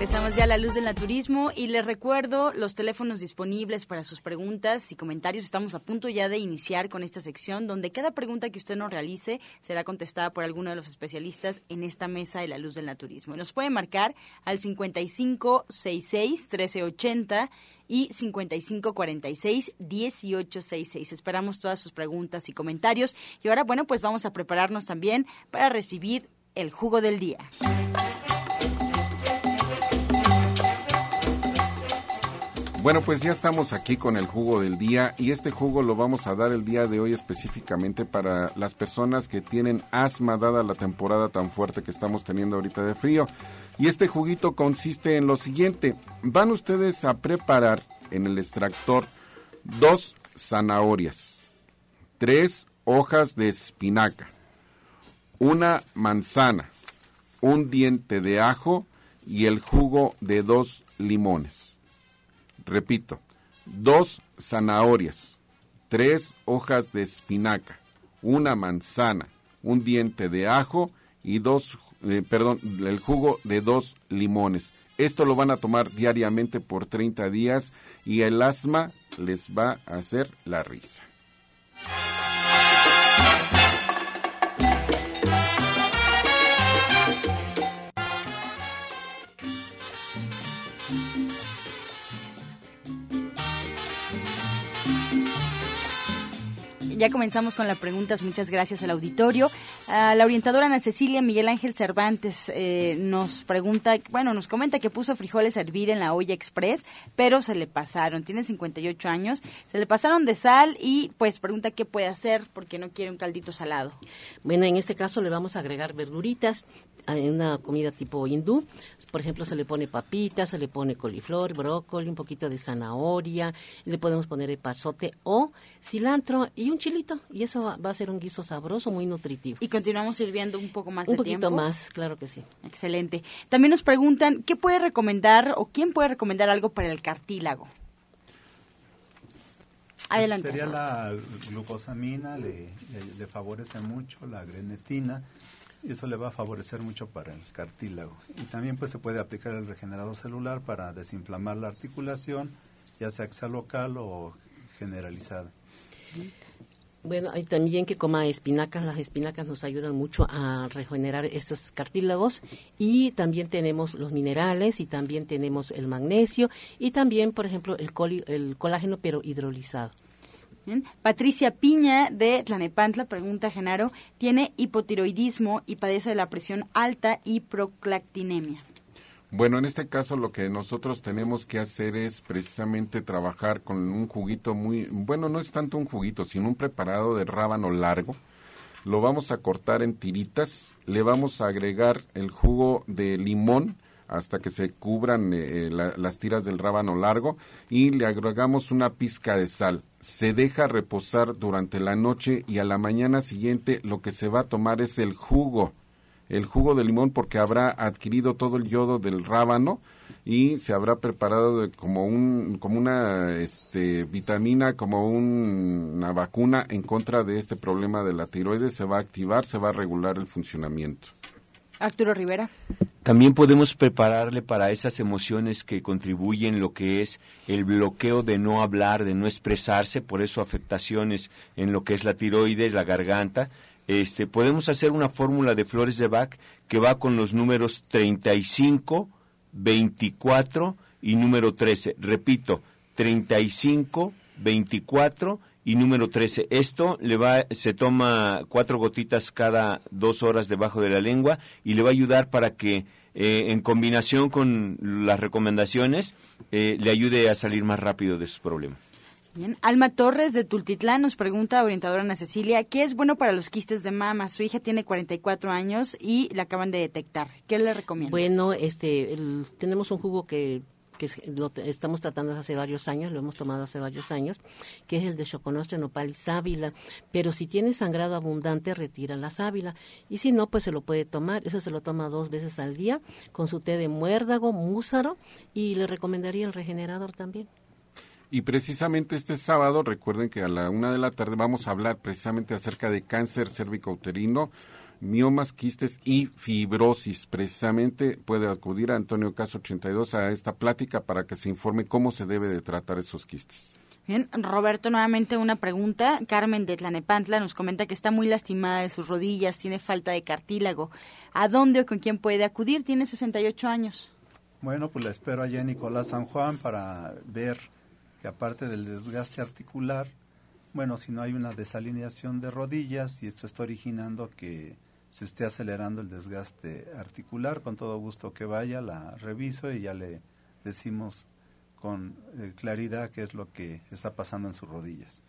Speaker 2: Regresamos ya a la luz del naturismo y les recuerdo los teléfonos disponibles para sus preguntas y comentarios. Estamos a punto ya de iniciar con esta sección donde cada pregunta que usted nos realice será contestada por alguno de los especialistas en esta mesa de la luz del naturismo. Nos puede marcar al 5566 1380 y 5546 1866. Esperamos todas sus preguntas y comentarios. Y ahora, bueno, pues vamos a prepararnos también para recibir el jugo del día.
Speaker 12: Bueno, pues ya estamos aquí con el jugo del día y este jugo lo vamos a dar el día de hoy específicamente para las personas que tienen asma dada la temporada tan fuerte que estamos teniendo ahorita de frío. Y este juguito consiste en lo siguiente, van ustedes a preparar en el extractor dos zanahorias, tres hojas de espinaca, una manzana, un diente de ajo y el jugo de dos limones. Repito, dos zanahorias, tres hojas de espinaca, una manzana, un diente de ajo y dos, eh, perdón, el jugo de dos limones. Esto lo van a tomar diariamente por 30 días y el asma les va a hacer la risa.
Speaker 2: Ya comenzamos con las preguntas. Muchas gracias al auditorio. la orientadora Ana Cecilia Miguel Ángel Cervantes eh, nos pregunta, bueno, nos comenta que puso frijoles a hervir en la olla express, pero se le pasaron. Tiene 58 años, se le pasaron de sal y pues pregunta qué puede hacer porque no quiere un caldito salado.
Speaker 8: Bueno, en este caso le vamos a agregar verduritas en una comida tipo hindú. Por ejemplo, se le pone papitas, se le pone coliflor, brócoli, un poquito de zanahoria, le podemos poner el pasote o cilantro y un chilito. Y eso va a ser un guiso sabroso, muy nutritivo.
Speaker 2: Y continuamos sirviendo un poco más
Speaker 8: un
Speaker 2: de
Speaker 8: tiempo. Un poquito más, claro que sí.
Speaker 2: Excelente. También nos preguntan, ¿qué puede recomendar o quién puede recomendar algo para el cartílago?
Speaker 9: Adelante. Sería la glucosamina, le, le favorece mucho, la grenetina y eso le va a favorecer mucho para el cartílago. Y también pues se puede aplicar el regenerador celular para desinflamar la articulación, ya sea que sea local o generalizada.
Speaker 8: Bueno, hay también que coma espinacas. Las espinacas nos ayudan mucho a regenerar estos cartílagos. Y también tenemos los minerales y también tenemos el magnesio y también, por ejemplo, el, el colágeno pero hidrolizado.
Speaker 2: Patricia Piña de Tlanepantla pregunta Genaro, tiene hipotiroidismo y padece de la presión alta y proclactinemia.
Speaker 12: Bueno, en este caso lo que nosotros tenemos que hacer es precisamente trabajar con un juguito muy, bueno, no es tanto un juguito, sino un preparado de rábano largo. Lo vamos a cortar en tiritas, le vamos a agregar el jugo de limón, hasta que se cubran eh, las tiras del rábano largo y le agregamos una pizca de sal. Se deja reposar durante la noche y a la mañana siguiente lo que se va a tomar es el jugo, el jugo de limón porque habrá adquirido todo el yodo del rábano y se habrá preparado como un como una este, vitamina como una vacuna en contra de este problema de la tiroides se va a activar se va a regular el funcionamiento
Speaker 2: Arturo Rivera.
Speaker 14: También podemos prepararle para esas emociones que contribuyen lo que es el bloqueo de no hablar, de no expresarse, por eso afectaciones en lo que es la tiroides, la garganta. Este, podemos hacer una fórmula de flores de Bach que va con los números 35, 24 y número 13. Repito, 35, 24 y número 13. Esto le va, se toma cuatro gotitas cada dos horas debajo de la lengua y le va a ayudar para que eh, en combinación con las recomendaciones eh, le ayude a salir más rápido de sus problemas.
Speaker 2: Alma Torres de Tultitlán nos pregunta, orientadora Ana Cecilia, ¿qué es bueno para los quistes de mama? Su hija tiene 44 años y la acaban de detectar. ¿Qué le recomienda?
Speaker 8: Bueno, este, tenemos un jugo que que lo estamos tratando hace varios años, lo hemos tomado hace varios años, que es el de Choconostre, nopal y sábila. Pero si tiene sangrado abundante, retira la sábila. Y si no, pues se lo puede tomar. Eso se lo toma dos veces al día con su té de muérdago, músaro y le recomendaría el regenerador también.
Speaker 12: Y precisamente este sábado, recuerden que a la una de la tarde vamos a hablar precisamente acerca de cáncer cérvico-uterino, miomas, quistes y fibrosis. Precisamente puede acudir a Antonio Caso 82 a esta plática para que se informe cómo se debe de tratar esos quistes.
Speaker 2: Bien, Roberto, nuevamente una pregunta. Carmen de Tlanepantla nos comenta que está muy lastimada de sus rodillas, tiene falta de cartílago. ¿A dónde o con quién puede acudir? Tiene 68 años.
Speaker 9: Bueno, pues la espero allá en Nicolás San Juan para ver que aparte del desgaste articular, bueno, si no hay una desalineación de rodillas y esto está originando que se esté acelerando el desgaste articular, con todo gusto que vaya, la reviso y ya le decimos con eh, claridad qué es lo que está pasando en sus rodillas.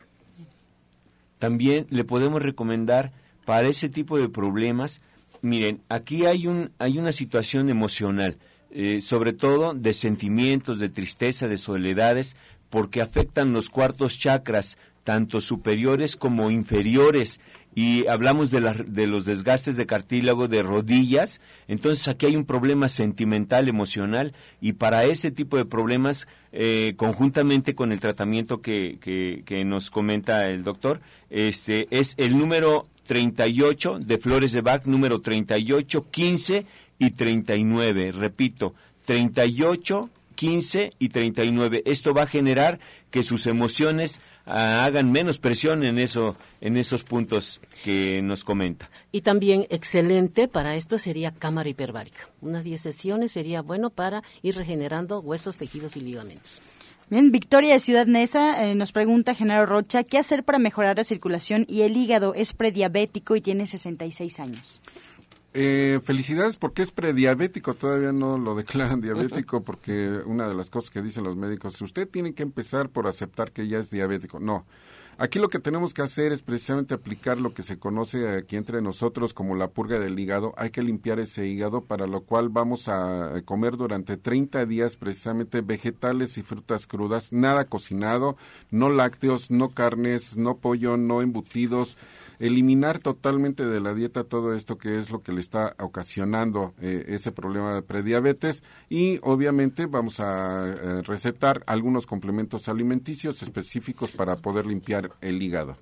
Speaker 14: También le podemos recomendar para ese tipo de problemas, miren, aquí hay, un, hay una situación emocional, eh, sobre todo de sentimientos, de tristeza, de soledades, porque afectan los cuartos chakras, tanto superiores como inferiores. Y hablamos de, de, los desgastes de cartílago de rodillas, entonces aquí hay un problema sentimental, emocional, y para ese tipo de problemas, eh, conjuntamente con el tratamiento que, que, nos comenta el doctor, este es el número 38 de Flores de Bach, número 38, 15 y 39, repito, 38, 15 y 39. Esto va a generar que sus emociones hagan menos presión en eso en esos puntos que nos comenta.
Speaker 8: Y también excelente para esto sería cámara hiperbárica. Unas 10 sesiones sería bueno para ir regenerando huesos, tejidos y ligamentos.
Speaker 2: Bien, Victoria de Ciudad Neza eh, nos pregunta, Genaro Rocha, ¿qué hacer para mejorar la circulación y el hígado? Es prediabético y tiene 66 años.
Speaker 12: Eh, felicidades porque es prediabético, todavía no lo declaran diabético porque una de las cosas que dicen los médicos, usted tiene que empezar por aceptar que ya es diabético. No, aquí lo que tenemos que hacer es precisamente aplicar lo que se conoce aquí entre nosotros como la purga del hígado. Hay que limpiar ese hígado para lo cual vamos a comer durante 30 días precisamente vegetales y frutas crudas, nada cocinado, no lácteos, no carnes, no pollo, no embutidos eliminar totalmente de la dieta todo esto que es lo que le está ocasionando eh, ese problema de prediabetes y obviamente vamos a eh, recetar algunos complementos alimenticios específicos para poder limpiar el hígado.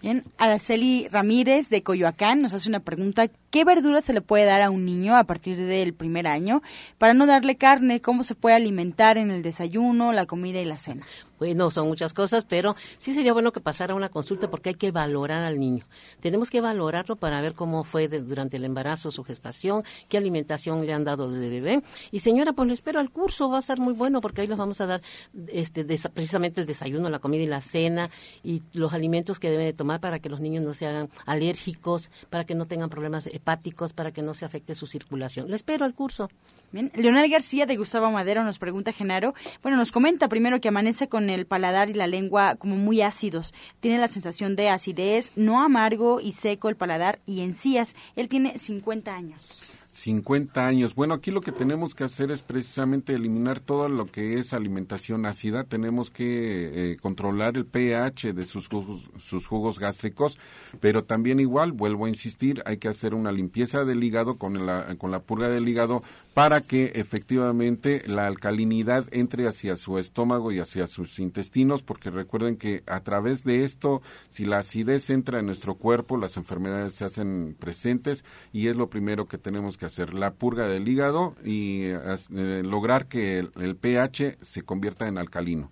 Speaker 2: Bien, Araceli Ramírez de Coyoacán nos hace una pregunta. ¿Qué verduras se le puede dar a un niño a partir del primer año para no darle carne? ¿Cómo se puede alimentar en el desayuno, la comida y la cena?
Speaker 8: Bueno, son muchas cosas, pero sí sería bueno que pasara una consulta porque hay que valorar al niño. Tenemos que valorarlo para ver cómo fue durante el embarazo, su gestación, qué alimentación le han dado desde bebé. Y señora, pues le espero al curso, va a ser muy bueno porque ahí les vamos a dar este, precisamente el desayuno, la comida y la cena y los alimentos que deben de tomar para que los niños no se hagan alérgicos, para que no tengan problemas hepáticos, para que no se afecte su circulación. Le espero al curso.
Speaker 2: Bien, Leonel García de Gustavo Madero nos pregunta, Genaro, bueno, nos comenta primero que amanece con el paladar y la lengua como muy ácidos. Tiene la sensación de acidez, no amargo y seco el paladar y encías. Él tiene 50 años.
Speaker 12: 50 años. Bueno, aquí lo que tenemos que hacer es precisamente eliminar todo lo que es alimentación ácida. Tenemos que eh, controlar el pH de sus jugos, sus jugos gástricos, pero también igual, vuelvo a insistir, hay que hacer una limpieza del hígado con la, con la purga del hígado para que efectivamente la alcalinidad entre hacia su estómago y hacia sus intestinos, porque recuerden que a través de esto, si la acidez entra en nuestro cuerpo, las enfermedades se hacen presentes y es lo primero que tenemos que hacer, la purga del hígado y eh, lograr que el, pH se convierta en alcalino.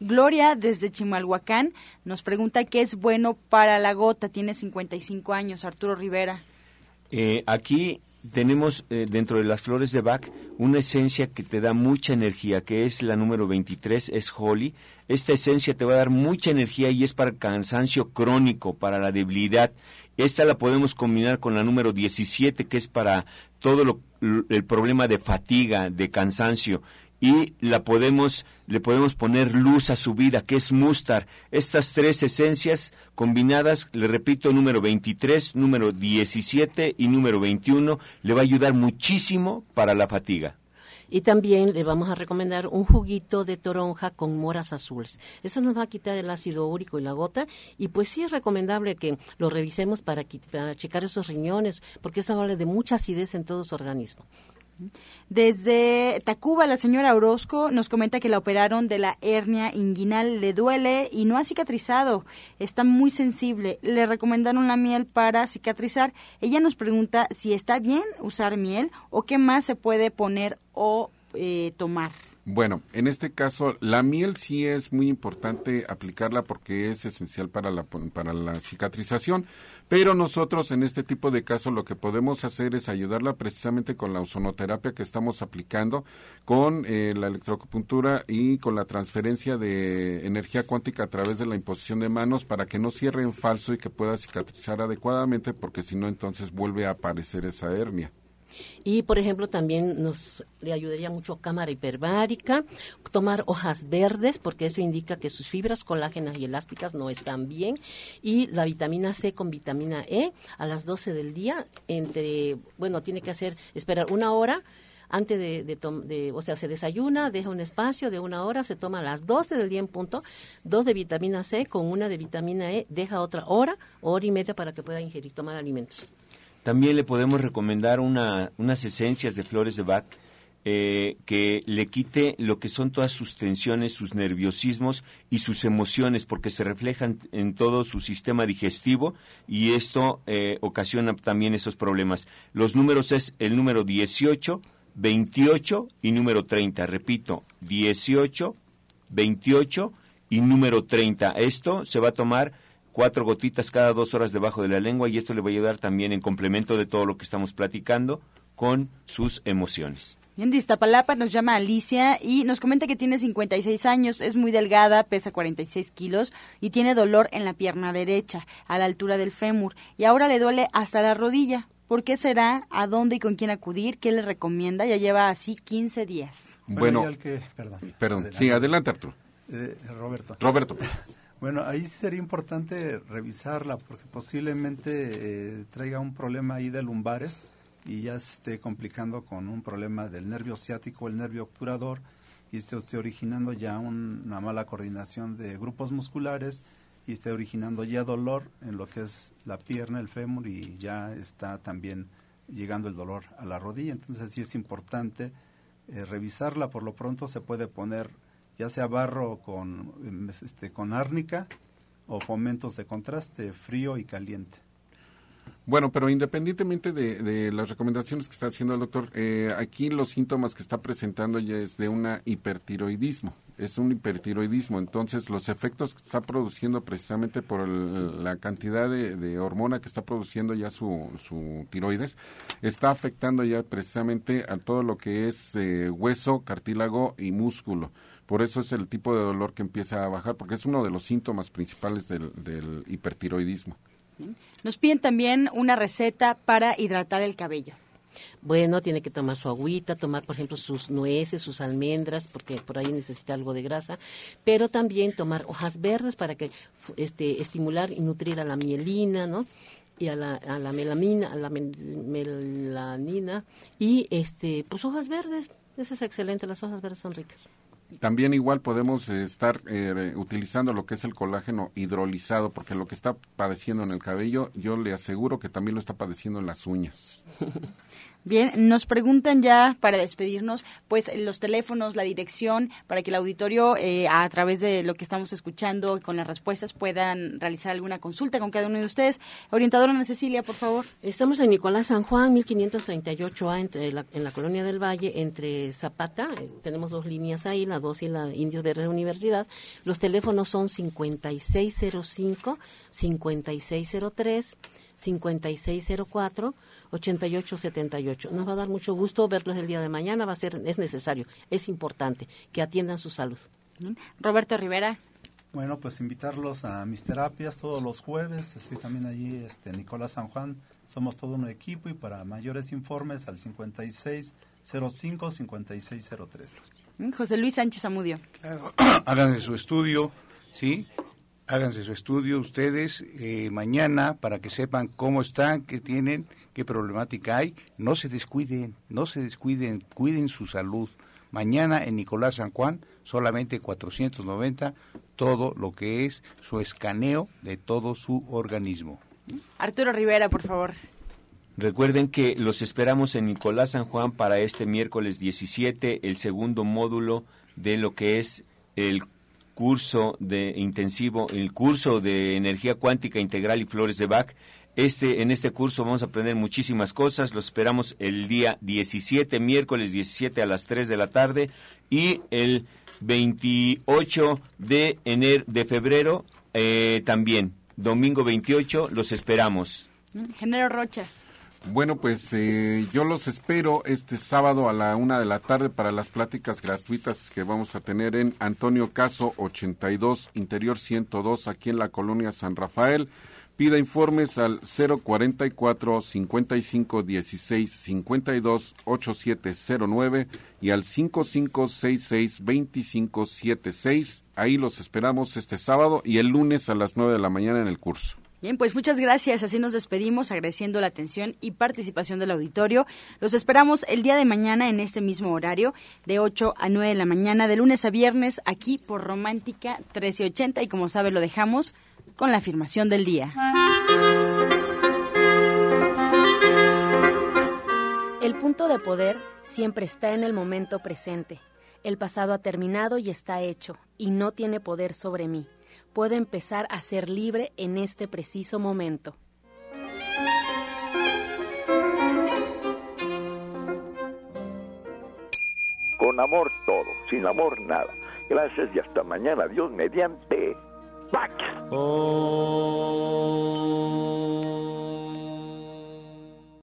Speaker 2: Gloria, desde Chimalhuacán, nos pregunta qué es bueno para la gota. Tiene 55 años, Arturo Rivera.
Speaker 14: Eh, aquí tenemos eh, dentro de las flores de Bach una esencia que te da mucha energía, que es la número 23, es Holly. Esta esencia te va a dar mucha energía y es para el cansancio crónico, para la debilidad. Esta la podemos combinar con la número 17, que es para todo lo, el problema de fatiga, de cansancio y la podemos, le podemos poner luz a su vida, que es mustar. Estas tres esencias combinadas, le repito, número 23, número 17 y número 21, le va a ayudar muchísimo para la fatiga.
Speaker 8: Y también le vamos a recomendar un juguito de toronja con moras azules. Eso nos va a quitar el ácido úrico y la gota. Y pues sí es recomendable que lo revisemos para, para checar esos riñones, porque eso habla de mucha acidez en todo su organismo.
Speaker 2: Desde Tacuba, la señora Orozco nos comenta que la operaron de la hernia inguinal, le duele y no ha cicatrizado, está muy sensible. Le recomendaron la miel para cicatrizar. Ella nos pregunta si está bien usar miel o qué más se puede poner o eh, tomar.
Speaker 12: Bueno, en este caso, la miel sí es muy importante aplicarla porque es esencial para la, para la cicatrización, pero nosotros en este tipo de casos lo que podemos hacer es ayudarla precisamente con la ozonoterapia que estamos aplicando, con eh, la electroacupuntura y con la transferencia de energía cuántica a través de la imposición de manos para que no cierre en falso y que pueda cicatrizar adecuadamente porque si no entonces vuelve a aparecer esa hernia.
Speaker 8: Y, por ejemplo, también nos le ayudaría mucho cámara hiperbárica, tomar hojas verdes, porque eso indica que sus fibras colágenas y elásticas no están bien. Y la vitamina C con vitamina E a las 12 del día, entre, bueno, tiene que hacer, esperar una hora antes de, de, o sea, se desayuna, deja un espacio de una hora, se toma a las 12 del día en punto, dos de vitamina C con una de vitamina E, deja otra hora, hora y media para que pueda ingerir, tomar alimentos.
Speaker 14: También le podemos recomendar una, unas esencias de flores de Bach eh, que le quite lo que son todas sus tensiones, sus nerviosismos y sus emociones, porque se reflejan en todo su sistema digestivo y esto eh, ocasiona también esos problemas. Los números es el número 18, 28 y número 30. Repito, 18, 28 y número 30. Esto se va a tomar cuatro gotitas cada dos horas debajo de la lengua y esto le va a ayudar también en complemento de todo lo que estamos platicando con sus emociones.
Speaker 2: En Distapalapa nos llama Alicia y nos comenta que tiene 56 años, es muy delgada, pesa 46 kilos y tiene dolor en la pierna derecha, a la altura del fémur, y ahora le duele hasta la rodilla. ¿Por qué será? ¿A dónde y con quién acudir? ¿Qué le recomienda? Ya lleva así 15 días.
Speaker 12: Bueno, perdón, sí, adelante Arturo.
Speaker 9: Eh, Roberto.
Speaker 12: Roberto. *laughs*
Speaker 9: Bueno, ahí sería importante revisarla porque posiblemente eh, traiga un problema ahí de lumbares y ya esté complicando con un problema del nervio ciático, el nervio obturador y se esté originando ya una mala coordinación de grupos musculares y esté originando ya dolor en lo que es la pierna, el fémur y ya está también llegando el dolor a la rodilla. Entonces sí es importante eh, revisarla. Por lo pronto se puede poner ya sea barro con, este, con árnica o fomentos de contraste, frío y caliente.
Speaker 12: Bueno, pero independientemente de, las recomendaciones que está haciendo el doctor, eh, aquí los síntomas que está presentando ya es de una hipertiroidismo, es un hipertiroidismo, entonces los efectos que está produciendo precisamente por la cantidad de, hormona que está produciendo ya su, su, tiroides, está afectando ya precisamente a todo lo que es eh, hueso, cartílago y músculo. Por eso es el tipo de dolor que empieza a bajar, porque es uno de los síntomas principales del, hipertiroidismo.
Speaker 2: Nos piden también una receta para hidratar el cabello.
Speaker 8: Bueno, tiene que tomar su agüita, tomar, por ejemplo, sus nueces, sus almendras, porque por ahí necesita algo de grasa, pero también tomar hojas verdes para que este, estimular y nutrir a la mielina, ¿no? y a la, a la melamina, a la melanina y este, pues hojas verdes. Eso es excelente, las hojas verdes son ricas.
Speaker 12: También igual podemos eh, estar eh, utilizando lo que es el colágeno hidrolizado, porque lo que está padeciendo en el cabello, yo le aseguro que también lo está padeciendo en las uñas. *laughs*
Speaker 2: Bien, nos preguntan ya para despedirnos, pues los teléfonos, la dirección, para que el auditorio, eh, a través de lo que estamos escuchando, con las respuestas, puedan realizar alguna consulta con cada uno de ustedes. Orientadora Ana Cecilia, por favor.
Speaker 8: Estamos en Nicolás San Juan, 1538A, entre en la Colonia del Valle, entre Zapata. Eh, tenemos dos líneas ahí, la 2 y la Indios Verdes Universidad. Los teléfonos son 5605, 5603, 5604 8878. Nos va a dar mucho gusto verlos el día de mañana, va a ser es necesario, es importante que atiendan su salud.
Speaker 2: Roberto Rivera.
Speaker 9: Bueno, pues invitarlos a mis terapias todos los jueves. Estoy también allí, este, Nicolás San Juan. Somos todo un equipo y para mayores informes al 5605-5603.
Speaker 2: José Luis Sánchez Amudio.
Speaker 7: Hagan *clears throat* su estudio, ¿sí? háganse su estudio ustedes eh, mañana para que sepan cómo están, qué tienen, qué problemática hay. No se descuiden, no se descuiden, cuiden su salud. Mañana en Nicolás San Juan, solamente 490, todo lo que es su escaneo de todo su organismo.
Speaker 2: Arturo Rivera, por favor.
Speaker 14: Recuerden que los esperamos en Nicolás San Juan para este miércoles 17, el segundo módulo de lo que es el curso de intensivo, el curso de energía cuántica integral y flores de Bach. Este, en este curso vamos a aprender muchísimas cosas. Los esperamos el día 17, miércoles 17 a las 3 de la tarde y el 28 de enero de febrero eh, también. Domingo 28 los esperamos.
Speaker 2: Género Rocha.
Speaker 12: Bueno, pues eh, yo los espero este sábado a la una de la tarde para las pláticas gratuitas que vamos a tener en Antonio Caso 82, Interior 102, aquí en la colonia San Rafael. Pida informes al 044 55 16 52 8709 y al 5566 2576. Ahí los esperamos este sábado y el lunes a las 9 de la mañana en el curso.
Speaker 2: Bien, pues muchas gracias. Así nos despedimos agradeciendo la atención y participación del auditorio. Los esperamos el día de mañana en este mismo horario, de 8 a 9 de la mañana, de lunes a viernes, aquí por Romántica 1380. Y como sabe, lo dejamos con la afirmación del día.
Speaker 3: El punto de poder siempre está en el momento presente. El pasado ha terminado y está hecho, y no tiene poder sobre mí puedo empezar a ser libre en este preciso momento.
Speaker 1: Con amor todo, sin amor nada. Gracias y hasta mañana. Dios mediante. back. Oh.